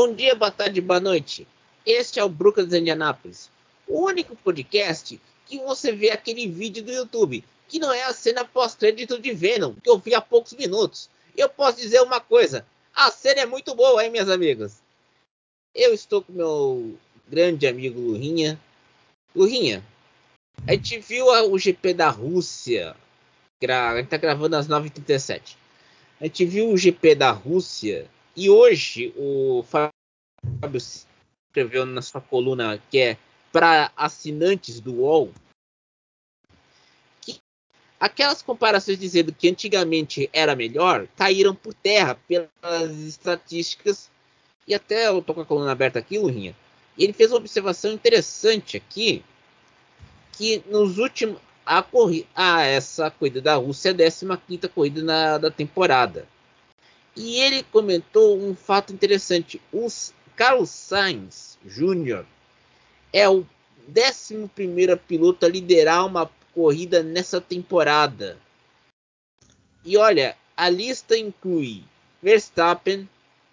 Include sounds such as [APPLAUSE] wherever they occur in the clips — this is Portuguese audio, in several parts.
Bom dia, boa tarde, boa noite. Este é o Brooklyn de Indianápolis, o único podcast que você vê aquele vídeo do YouTube, que não é a cena pós-crédito de Venom, que eu vi há poucos minutos. Eu posso dizer uma coisa, a cena é muito boa, hein, minhas amigas? Eu estou com meu grande amigo Lurinha. Lurinha, a gente viu o GP da Rússia. A gente tá gravando às 9h37. A gente viu o GP da Rússia e hoje o Fábio escreveu na sua coluna que é para assinantes do UOL que aquelas comparações dizendo que antigamente era melhor caíram por terra pelas estatísticas e até eu tô com a coluna aberta aqui, Lurinha. Ele fez uma observação interessante aqui que nos últimos a ah, essa corrida da Rússia é a 15 corrida na, da temporada. E ele comentou um fato interessante. O Carlos Sainz Jr. é o 11 piloto a liderar uma corrida nessa temporada. E olha, a lista inclui Verstappen,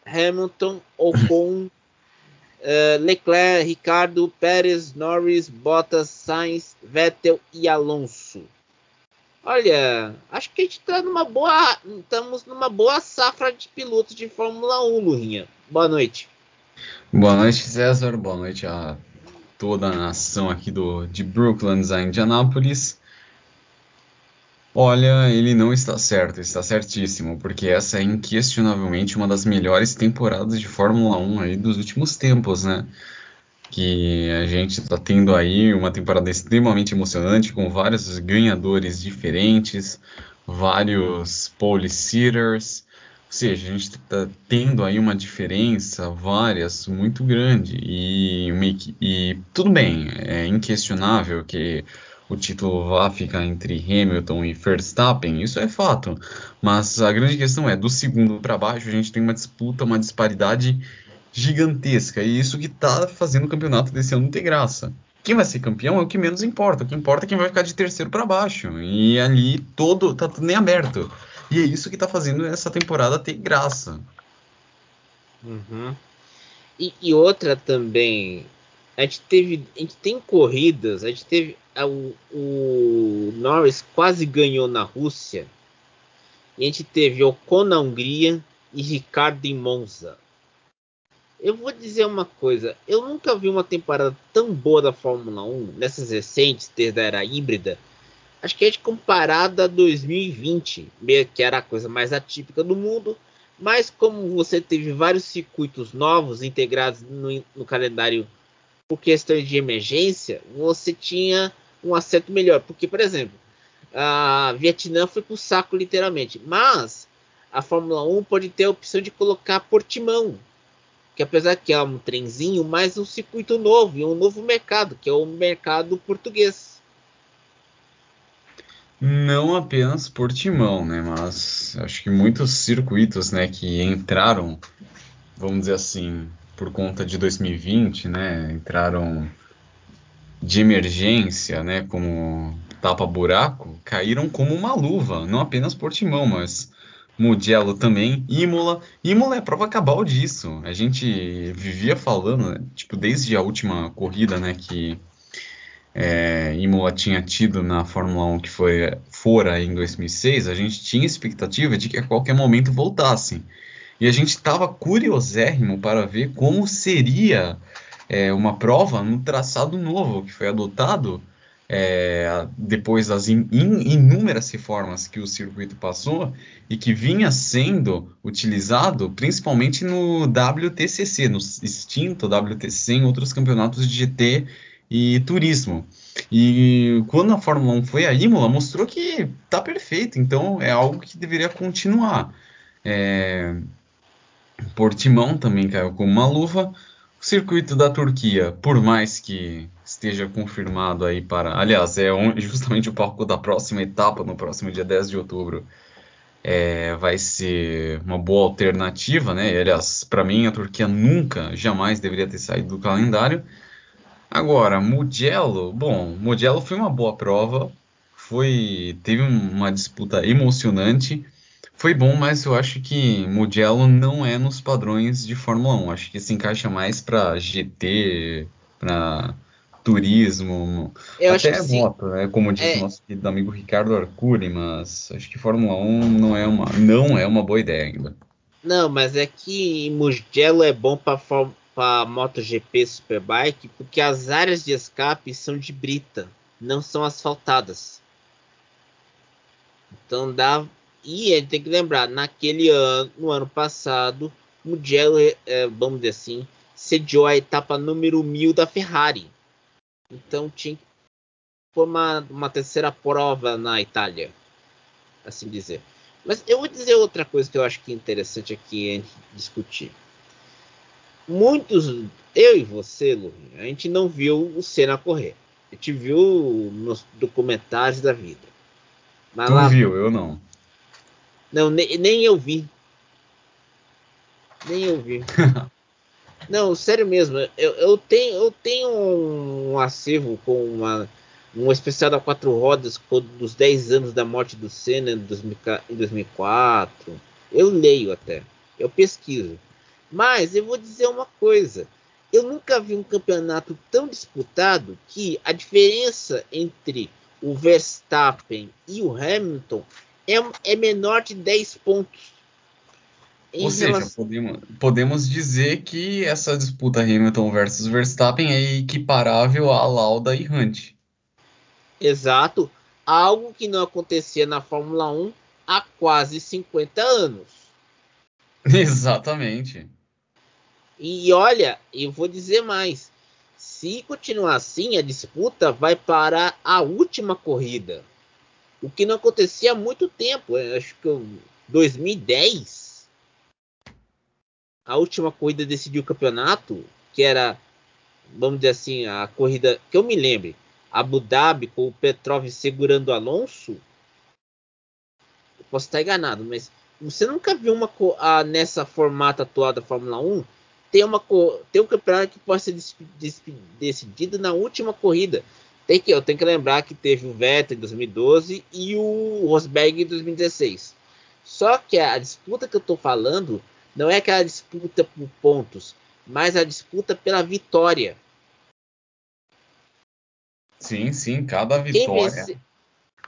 Hamilton, Ocon, uh, [LAUGHS] Leclerc, Ricardo, Pérez, Norris, Bottas, Sainz, Vettel e Alonso. Olha, acho que a gente está numa boa, estamos numa boa safra de pilotos de Fórmula 1, Lurinha. Boa noite. Boa noite, César. Boa noite a toda a nação aqui do de Brooklyn, a Indianápolis. Olha, ele não está certo, está certíssimo, porque essa é inquestionavelmente uma das melhores temporadas de Fórmula 1 aí dos últimos tempos, né? Que a gente está tendo aí uma temporada extremamente emocionante, com vários ganhadores diferentes, vários pole sitters, ou seja, a gente está tendo aí uma diferença, várias, muito grande, e, e tudo bem, é inquestionável que o título vá ficar entre Hamilton e Verstappen, isso é fato. Mas a grande questão é, do segundo para baixo, a gente tem uma disputa, uma disparidade gigantesca. E isso que está fazendo o campeonato desse ano ter graça. Quem vai ser campeão é o que menos importa. O que importa é quem vai ficar de terceiro para baixo. E ali todo tá tudo nem aberto. E é isso que está fazendo essa temporada ter graça. Uhum. E, e, outra também, a gente teve, a gente tem corridas, a gente teve o, o Norris quase ganhou na Rússia. E a gente teve Ocon na Hungria e Ricardo em Monza. Eu vou dizer uma coisa, eu nunca vi uma temporada tão boa da Fórmula 1 nessas recentes, desde a era híbrida. Acho que a gente comparada a 2020, que era a coisa mais atípica do mundo, mas como você teve vários circuitos novos integrados no, no calendário por questões de emergência, você tinha um acerto melhor. Porque, por exemplo, a Vietnã foi pro saco literalmente. Mas a Fórmula 1 pode ter a opção de colocar Portimão. Que apesar que é um trenzinho, mas um circuito novo e um novo mercado, que é o mercado português. Não apenas Portimão, né? Mas acho que muitos circuitos, né, que entraram, vamos dizer assim, por conta de 2020, né, entraram de emergência, né, como tapa-buraco, caíram como uma luva, não apenas Portimão, mas Mugello também, Imola. Imola é a prova cabal disso. A gente vivia falando, né, tipo, desde a última corrida, né, que é, Imola tinha tido na Fórmula 1, que foi fora em 2006, a gente tinha expectativa de que a qualquer momento voltassem. E a gente estava curiosérrimo para ver como seria é, uma prova no traçado novo que foi adotado é, depois das in, in, inúmeras reformas que o circuito passou e que vinha sendo utilizado principalmente no WTCC, no extinto WTCC em outros campeonatos de GT e turismo. E quando a Fórmula 1 foi a Imola, mostrou que tá perfeito, então é algo que deveria continuar. É... Portimão também caiu como uma luva. O circuito da Turquia, por mais que esteja confirmado aí para. Aliás, é [LAUGHS] justamente o palco da próxima etapa, no próximo dia 10 de outubro. É, vai ser uma boa alternativa, né? Aliás, para mim, a Turquia nunca, jamais deveria ter saído do calendário. Agora, Mugello, bom, Mugello foi uma boa prova, foi teve uma disputa emocionante foi bom, mas eu acho que Mugello não é nos padrões de Fórmula 1. Acho que se encaixa mais para GT, para turismo, Eu até acho moto, né? Como disse é, o nosso querido amigo Ricardo Arcuri, mas acho que Fórmula 1 não é uma, não é uma boa ideia ainda. não, mas é que Mugello é bom para MotoGP Superbike porque as áreas de escape são de brita, não são asfaltadas. Então dá. E ele tem que lembrar, naquele ano, no ano passado, Mugello, é, vamos dizer assim, sediou a etapa número 1000 da Ferrari. Então tinha que pôr uma, uma terceira prova na Itália, assim dizer. Mas eu vou dizer outra coisa que eu acho que é interessante aqui a gente discutir. Muitos, eu e você, Lu, a gente não viu o Senna correr. A gente viu nos documentários da vida. Mas Tu lá, viu, eu não. não, nem, nem eu vi. Nem eu vi. [LAUGHS] Não, sério mesmo. Eu, eu tenho, eu tenho um acervo com uma, um especial da quatro rodas dos 10 anos da morte do Senna em 2000 em 2004. Eu leio até. Eu pesquiso. Mas eu vou dizer uma coisa. Eu nunca vi um campeonato tão disputado que a diferença entre o Verstappen e o Hamilton é, é menor de 10 pontos. Em Ou seja, relação- podemos, podemos dizer que essa disputa Hamilton versus Verstappen é equiparável a Lauda e Hunt. Exato. Algo que não acontecia na Fórmula 1 há quase 50 anos. [LAUGHS] Exatamente. E olha, eu vou dizer mais. Se continuar assim, a disputa vai para a última corrida. O que não acontecia há muito tempo. Acho que eu- 2010, a última corrida decidiu o campeonato, que era, vamos dizer assim, a corrida que eu me lembre, Abu Dhabi com o Petrov segurando o Alonso. Eu posso estar enganado, mas você nunca viu uma ah, nessa formato atual da Fórmula 1 tem uma tem um campeonato que pode ser decidido na última corrida. Tem que eu tenho que lembrar que teve o Vettel em 2012 e o Rosberg em 2016. Só que a disputa que eu estou falando não é aquela disputa por pontos, mas a disputa pela vitória. Sim, sim, cada vitória vence,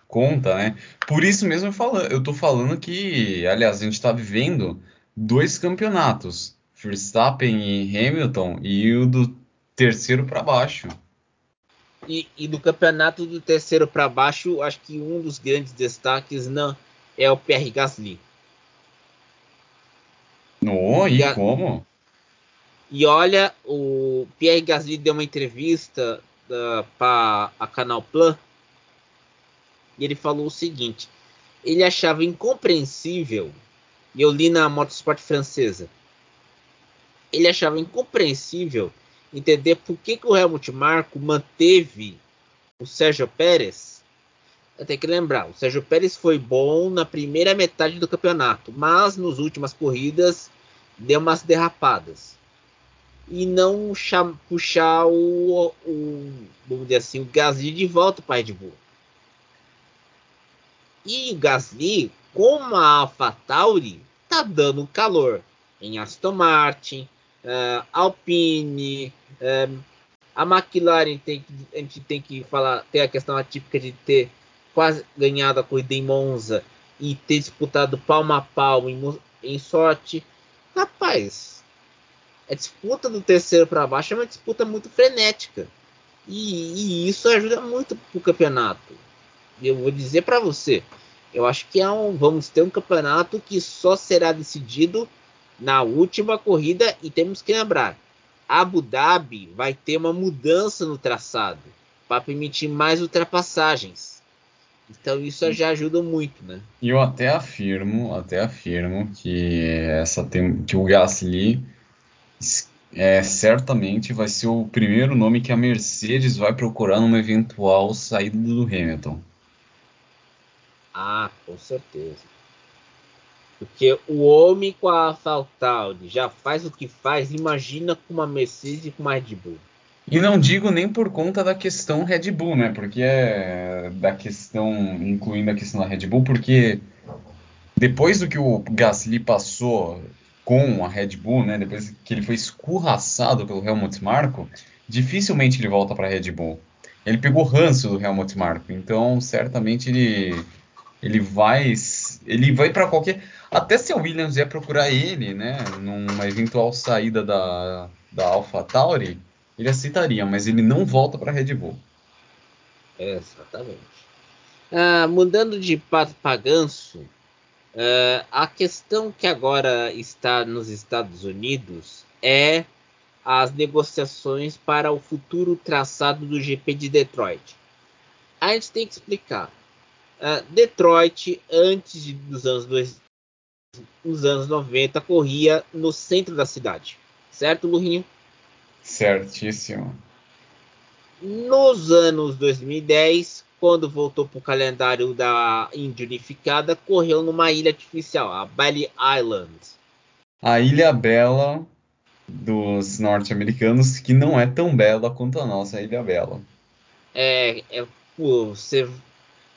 conta, né? Por isso mesmo eu, falo, eu tô falando que, aliás, a gente tá vivendo dois campeonatos, Verstappen e Hamilton, e o do terceiro para baixo. e, e do campeonato do terceiro para baixo, acho que um dos grandes destaques não é o Pierre Gasly. No, e Ga- como? E olha, o Pierre Gasly deu uma entrevista para a Canal Plus e ele falou o seguinte: ele achava incompreensível, e eu li na Motorsport francesa, ele achava incompreensível entender por que, que o Helmut Marko manteve o Sérgio Pérez. Tenho que lembrar, o Sérgio Pérez foi bom na primeira metade do campeonato, mas nas últimas corridas deu umas derrapadas e não puxar o, o, vamos dizer assim, o Gasly de volta para Red Bull. E o Gasly, como a AlphaTauri, tá dando calor em Aston Martin, eh, Alpine, eh, a McLaren tem que, a gente tem que falar, tem a questão atípica de ter quase ganhado a corrida em Monza e ter disputado palmo a palmo em, em sorte. Rapaz, a disputa do terceiro para baixo é uma disputa muito frenética. E, e isso ajuda muito pro campeonato. E eu vou dizer para você, eu acho que é um, vamos ter um campeonato que só será decidido na última corrida e temos que lembrar, Abu Dhabi vai ter uma mudança no traçado para permitir mais ultrapassagens. Então isso já ajuda muito, né? E eu até afirmo, até afirmo que essa tem, que o Gasly é, certamente vai ser o primeiro nome que a Mercedes vai procurar numa eventual saída do Hamilton. Ah, com certeza. Porque o homem com a AlphaTauri já faz o que faz, imagina com uma Mercedes e com uma Red Bull. E não digo nem por conta da questão Red Bull, né? Porque é da questão, incluindo a questão da Red Bull, porque depois do que o Gasly passou com a Red Bull, né, depois que ele foi escorraçado pelo Helmut Marko, dificilmente ele volta para a Red Bull. Ele pegou ranço do Helmut Marko, então certamente ele ele vai ele vai para qualquer até se a Williams ia procurar ele, né, numa eventual saída da da AlphaTauri, ele aceitaria, mas ele não volta para Red Bull. Exatamente. Ah, mudando de pato para Uh, a questão que agora está nos Estados Unidos é as negociações para o futuro traçado do GP de Detroit. A gente tem que explicar. Uh, Detroit, antes de, dos anos, dois, anos 90, corria no centro da cidade. Certo, Lurinho? Certíssimo. Nos anos 2010, quando voltou para o calendário da Índia Unificada, correu numa ilha artificial, a Bali Island. A Ilha Bela dos norte-americanos, que não é tão bela quanto a nossa Ilha Bela. É, é pô, você,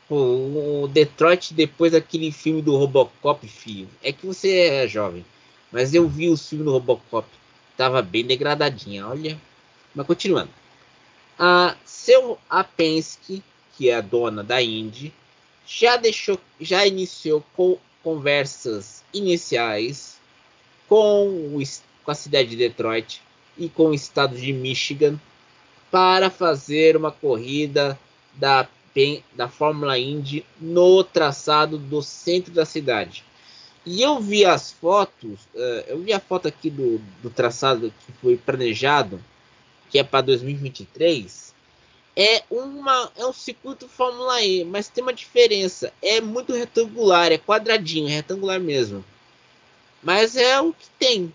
pô, o Detroit, depois daquele filme do Robocop, filho, é que você é jovem, mas eu vi o filme do Robocop, tava bem degradadinha, olha. Mas continuando. A seu a Penske que é a dona da Indy, já deixou, já iniciou com conversas iniciais com, o, com a cidade de Detroit e com o estado de Michigan para fazer uma corrida da, da Fórmula Indy no traçado do centro da cidade. E eu vi as fotos, uh, eu vi a foto aqui do, do traçado que foi planejado, que é para 2023 é uma é um circuito Fórmula E, mas tem uma diferença. É muito retangular, é quadradinho, é retangular mesmo. Mas é o que tem.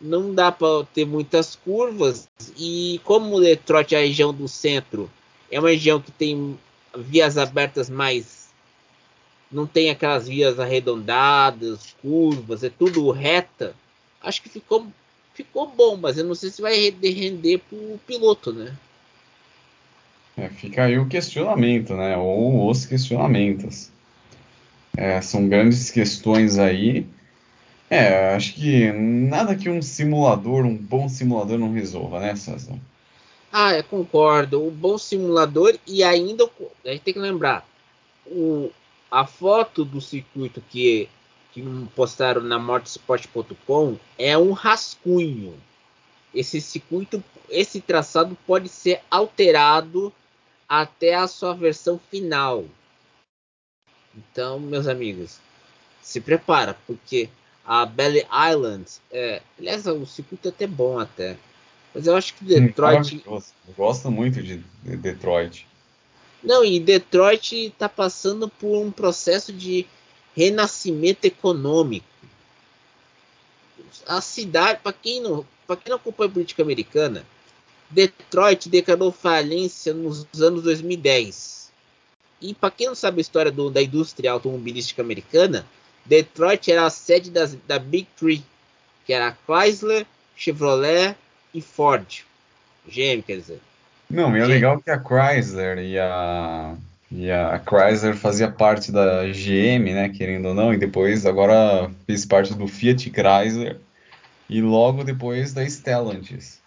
Não dá para ter muitas curvas e como o Detroit é a região do centro, é uma região que tem vias abertas mais não tem aquelas vias arredondadas, curvas, é tudo reta. Acho que ficou ficou bom, mas eu não sei se vai render para o piloto, né? É, fica aí o questionamento, né? Ou os questionamentos. É, são grandes questões aí. É, acho que nada que um simulador, um bom simulador não resolva, né, César? Ah, eu concordo. O bom simulador e ainda a gente tem que lembrar o, a foto do circuito que que postaram na motorsport.com é um rascunho. Esse circuito, esse traçado pode ser alterado até a sua versão final. Então, meus amigos, se prepara, porque a Belly Island, é, aliás, o circuito é até bom até. Mas eu acho que Detroit. eu gosto muito de Detroit. Não, e Detroit está passando por um processo de renascimento econômico. A cidade, para quem não, para quem não acompanha a política americana, Detroit declarou falência nos anos 2010. E para quem não sabe a história do, da indústria automobilística americana, Detroit era a sede das, da Big Three, que era Chrysler, Chevrolet e Ford. GM, quer dizer. Não, e é legal que a Chrysler e a, e a Chrysler fazia parte da GM, né, querendo ou não, e depois agora fez parte do Fiat Chrysler e logo depois da Stellantis.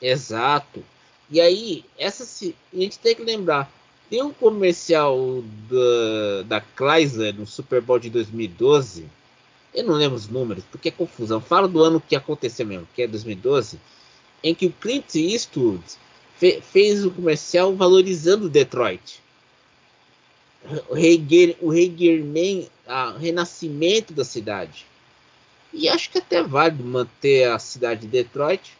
Exato. E aí, essa a gente tem que lembrar, tem um comercial da, da Chrysler no Super Bowl de 2012. Eu não lembro os números, porque é confusão. Fala do ano que aconteceu mesmo, que é 2012, em que o Clint Eastwood fe, fez o um comercial valorizando Detroit. O rei, o rei Germain, o renascimento da cidade. E acho que até válido manter a cidade de Detroit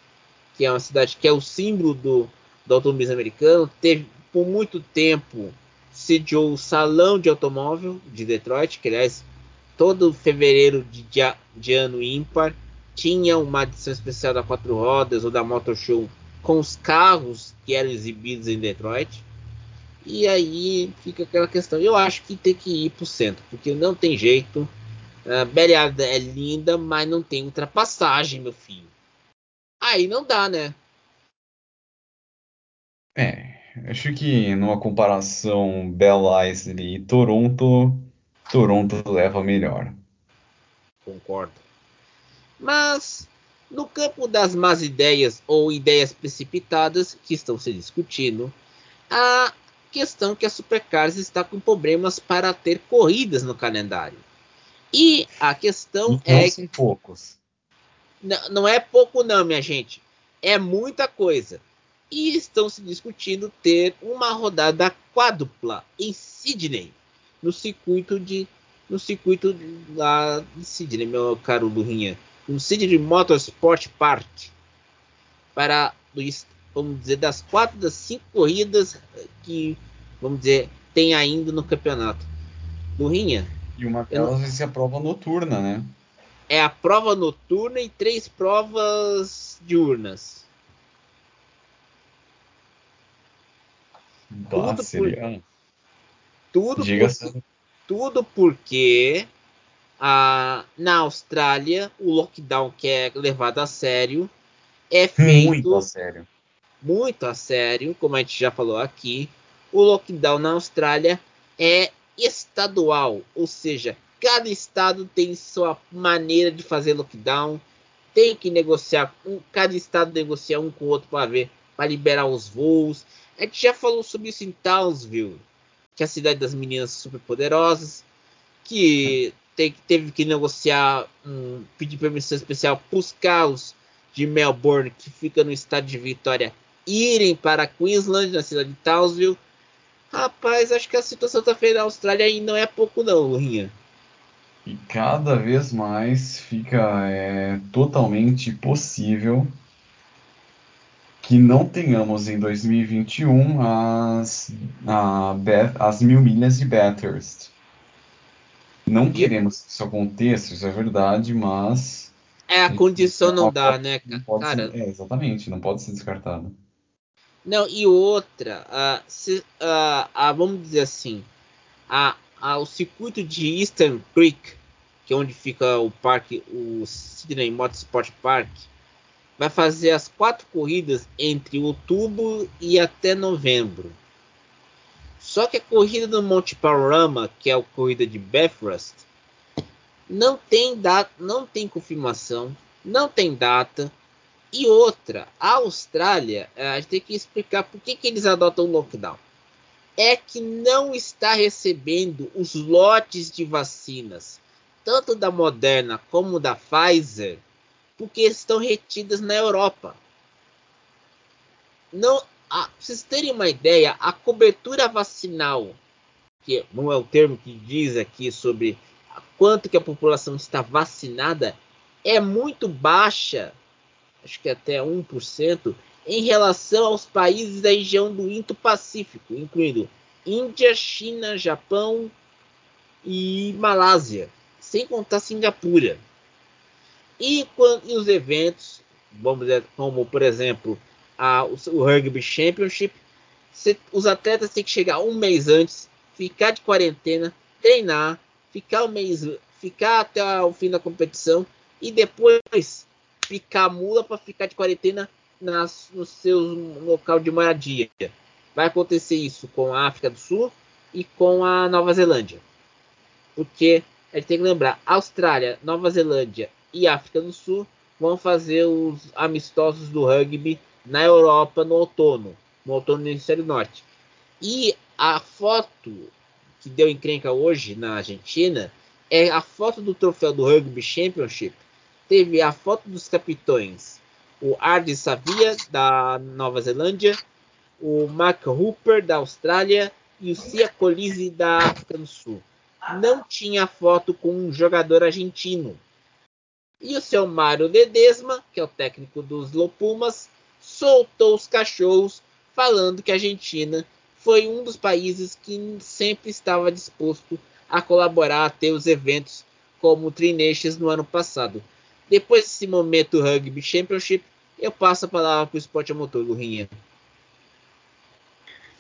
que é uma cidade que é o símbolo do, do automobilismo americano, teve por muito tempo sediou o Salão de Automóvel de Detroit, que aliás todo fevereiro de, dia, de ano ímpar tinha uma edição especial da quatro rodas ou da Motor Show com os carros que eram exibidos em Detroit. E aí fica aquela questão. Eu acho que tem que ir para o centro, porque não tem jeito. A Bela é linda, mas não tem ultrapassagem, meu filho. Aí não dá, né? É, acho que numa comparação Bell Isley e Toronto, Toronto leva melhor. Concordo. Mas no campo das más ideias ou ideias precipitadas que estão se discutindo, a questão que a Supercars está com problemas para ter corridas no calendário. E a questão não é são poucos. Não, não é pouco não, minha gente. É muita coisa. E estão se discutindo ter uma rodada quádrupla em Sydney, no circuito de no circuito lá de Sydney, meu caro Lurinha, no Sydney Motorsport Park, para vamos dizer das quatro das cinco corridas que vamos dizer tem ainda no campeonato. Lurinha. E uma delas vai ser a prova noturna, né? É a prova noturna e três provas diurnas. Bah, tudo seria... por, tudo por, tudo porque a, na Austrália o lockdown que é levado a sério é feito muito a sério. Muito a sério, como a gente já falou aqui. O lockdown na Austrália é estadual, ou seja, cada estado tem sua maneira de fazer lockdown, tem que negociar, cada estado negocia um com o outro para ver, para liberar os voos. A gente já falou sobre isso em Townsville, que é a cidade das meninas superpoderosas, que teve que negociar, um, pedir permissão especial para os carros de Melbourne, que fica no estado de Vitória, irem para Queensland, na cidade de Townsville. Rapaz, acho que a situação tá feia na Austrália e não é pouco não, Lurinha. E cada vez mais fica é, totalmente possível que não tenhamos em 2021 as, a, as mil milhas de Bathurst. Não queremos que isso aconteça, isso é verdade, mas. É, a condição não dá, né, não cara? Ser, é, exatamente, não pode ser descartado. Não, e outra, uh, se, uh, uh, vamos dizer assim, a, a, o circuito de Eastern Creek, que é onde fica o parque, o Sydney Motorsport Park, vai fazer as quatro corridas entre outubro e até novembro. Só que a corrida do Monte Panorama, que é a corrida de Bathurst, não tem data, não tem confirmação, não tem data. E outra, a Austrália, eh, a gente tem que explicar por que, que eles adotam o lockdown. É que não está recebendo os lotes de vacinas, tanto da Moderna como da Pfizer, porque estão retidas na Europa. Não, para vocês terem uma ideia, a cobertura vacinal, que não é o termo que diz aqui sobre quanto que a população está vacinada, é muito baixa, acho que até 1%, em relação aos países da região do Indo-Pacífico, incluindo Índia, China, Japão e Malásia, sem contar Singapura. E, e os eventos, vamos dizer, como por exemplo a, o, Rugby Championship, os atletas têm que chegar um mês antes, ficar de quarentena, treinar, ficar um mês, ficar até o fim da competição e depois ficar mula para ficar de quarentena nas, no seu local de moradia. Vai acontecer isso com a África do Sul e com a Nova Zelândia. Porque a gente tem que lembrar, Austrália, Nova Zelândia e África do Sul vão fazer os amistosos do rugby na Europa no outono, no outono do hemisfério norte. E a foto que deu encrenca hoje na Argentina é a foto do troféu do Rugby Championship. Teve a foto dos capitões, o Ardi Savia da Nova Zelândia, o Mark Hooper da Austrália e o Cia Colise da África do Sul. Não tinha foto com um jogador argentino. E o seu Mário Ledesma, que é o técnico dos Lopumas, soltou os cachorros, falando que a Argentina foi um dos países que sempre estava disposto a colaborar a ter os eventos como o Tri Nations no ano passado. Depois desse momento Rugby Championship, eu passo a palavra para o esporte motor, Lurinha.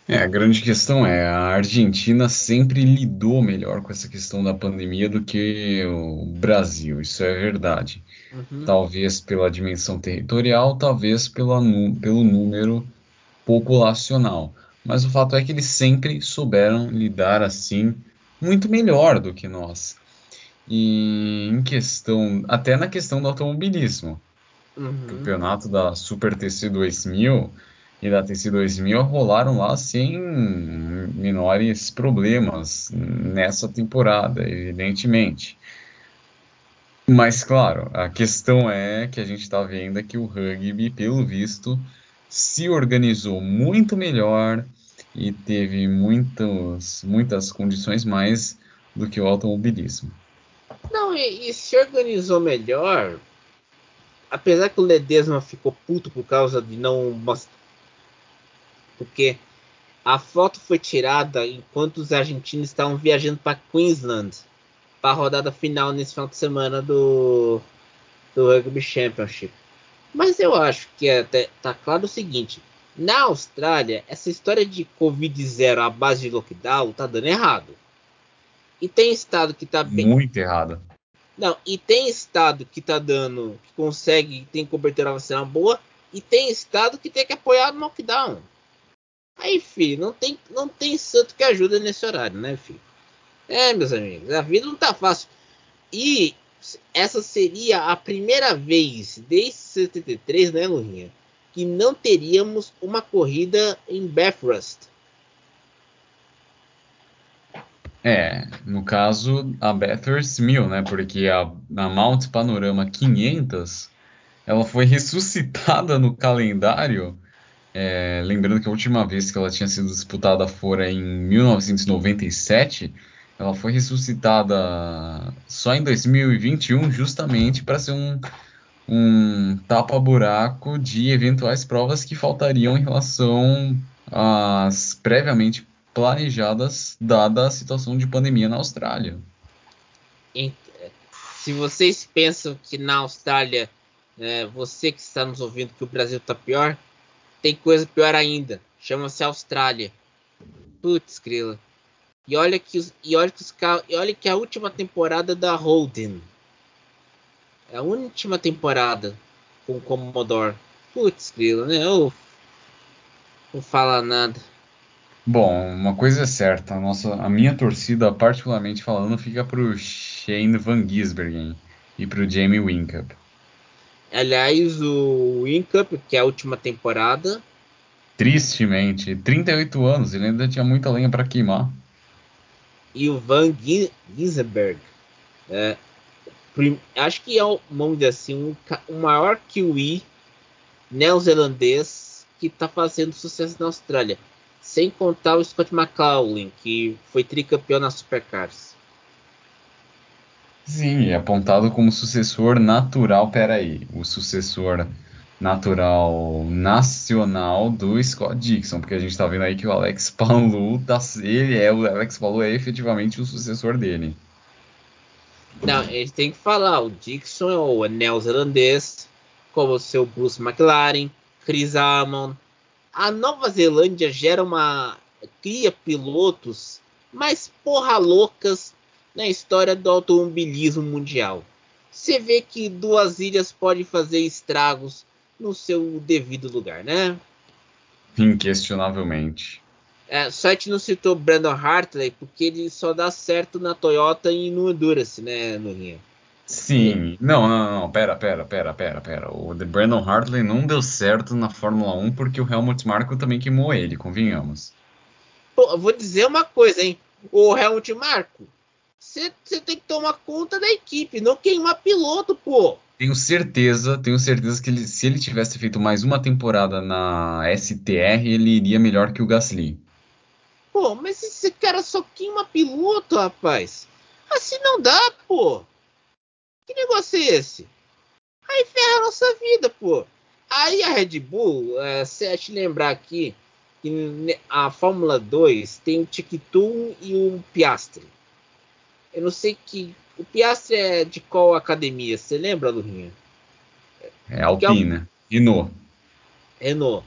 É, a grande questão é, a Argentina sempre lidou melhor com essa questão da pandemia do que o Brasil, isso é verdade. Uhum. Talvez pela dimensão territorial, talvez pela, pelo número populacional. Mas o fato é que eles sempre souberam lidar assim muito melhor do que nós. E em questão, até na questão do automobilismo. Uhum. Campeonato da Super TC 2000 e da TC 2000 rolaram lá sem menores problemas nessa temporada, evidentemente. Mas, claro, a questão é que a gente está vendo que o rugby, pelo visto, se organizou muito melhor e teve muitos, muitas condições mais do que o automobilismo. Não, e, e se organizou melhor, apesar que o Ledesma ficou puto por causa de não. Porque a foto foi tirada enquanto os argentinos estavam viajando para Queensland para a rodada final nesse final de semana do, do Rugby Championship. Mas eu acho que é até tá claro o seguinte: na Austrália, essa história de Covid zero à base de lockdown tá dando errado. E tem estado que tá bem. Muito errado. Não, e tem estado que tá dando, que consegue, tem cobertura vacinal boa, e tem estado que tem que apoiar no lockdown. Aí, filho, não tem, não tem santo que ajuda nesse horário, né, filho? É, meus amigos, a vida não tá fácil. E essa seria a primeira vez desde 73, né, Lurinha? Que não teríamos uma corrida em Bathurst. É, no caso, a Bathurst 1000, né? Porque a, a Mount Panorama 500 ela foi ressuscitada no calendário. É, lembrando que a última vez que ela tinha sido disputada fora em 1997 ela foi ressuscitada só em 2021, justamente para ser um, um tapa-buraco de eventuais provas que faltariam em relação às previamente planejadas, dada a situação de pandemia na Austrália. Se vocês pensam que na Austrália, é, você que está nos ouvindo, que o Brasil está pior, tem coisa pior ainda. Chama-se Austrália. Putz, grila. E olha que os, e olha que os e olha que a última temporada da Holden. É a última temporada com o Commodore. Putz, grilo, né? Eu não fala nada. Bom, uma coisa é certa, a, nossa, a minha torcida, particularmente falando, fica pro Shane Van Gisbergen e pro Jamie Winkup. Aliás, o Winkup, que é a última temporada. Tristemente, 38 anos, ele ainda tinha muita lenha para queimar e o Van Gisberg. É, acho que é, vamos dizer assim, um, o maior kiwi neozelandês que está fazendo sucesso na Austrália. Sem contar o Scott McLaughlin, que foi tricampeão na Supercars. Sim, é apontado como sucessor natural. Peraí, o sucessor natural nacional do Scott Dixon, porque a gente está vendo aí que o Alex [LAUGHS] Palu, tá, ele é o Alex Palu é efetivamente o sucessor dele. Não, ele tem que falar, o Dixon é o neozelandês, como o seu Bruce McLaren, Chris Amon. A Nova Zelândia gera uma cria pilotos mais porra loucas na história do automobilismo mundial. Você vê que duas ilhas podem fazer estragos no seu devido lugar, né? Inquestionavelmente. É, só a gente não citou Brandon Hartley porque ele só dá certo na Toyota e no Endurance, né, Rio. Sim, não, não, não, pera, pera, pera, pera, pera. O The Brandon Hartley não deu certo na Fórmula 1 porque o Helmut Marko também queimou ele, convenhamos. Pô, vou dizer uma coisa, hein? O Helmut Marko, você tem que tomar conta da equipe, não queimar piloto, pô. Tenho certeza, tenho certeza que ele, se ele tivesse feito mais uma temporada na STR, ele iria melhor que o Gasly. Pô, mas esse cara só queima piloto, rapaz. Assim não dá, pô. Que negócio é esse? Aí ferra a nossa vida, pô. Aí a Red Bull, é, se a te lembrar aqui, que a Fórmula 2 tem o Tic-Tum e o Piastre. Eu não sei que o Piastri é de qual academia? Você lembra, Lurinha? É Alpina. É Renault. Renault.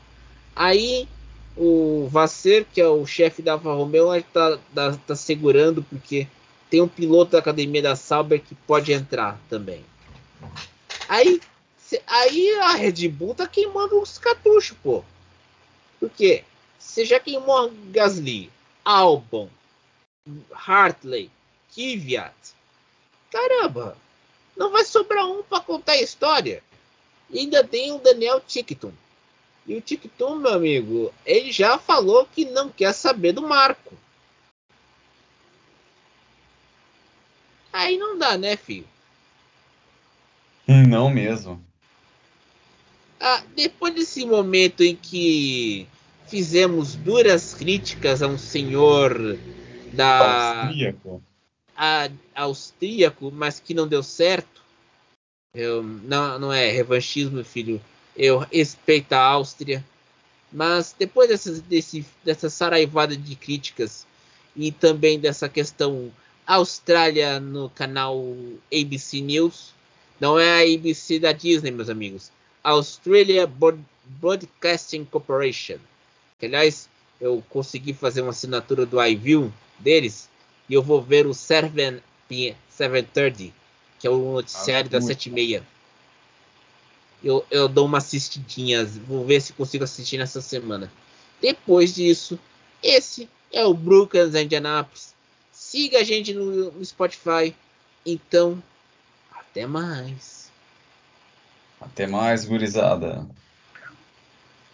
Aí o Vasser, que é o chefe da Alfa Romeo, está tá, tá segurando porque tem um piloto da academia da Sauber que pode entrar também. Aí, aí a Red Bull tá queimando os cartuchos, pô. Por quê? Você já queimou Gasly, Albon, Hartley, Kiviat. Caramba, não vai sobrar um para contar a história. E ainda tem o Daniel Tickton. E o Tickton, meu amigo, ele já falou que não quer saber do Marco. Aí não dá, né, filho? Não mesmo. Ah, depois desse momento em que fizemos duras críticas a um senhor da Austríaco. A, austríaco, mas que não deu certo. Eu, não, não é revanchismo, filho. Eu respeito a Áustria. Mas depois dessa, desse, dessa saraivada de críticas e também dessa questão Austrália no canal ABC News, não é a ABC da Disney, meus amigos. Australia Broadcasting Corporation. Que, aliás, eu consegui fazer uma assinatura do iView deles e eu vou ver o 7, 730, que é o noticiário ah, das 7 e meia. Eu, eu dou uma assistidinha, vou ver se consigo assistir nessa semana. Depois disso, esse é o Brooklands Indianapolis. Siga a gente no, no Spotify. Então, até mais. Até mais, gurizada.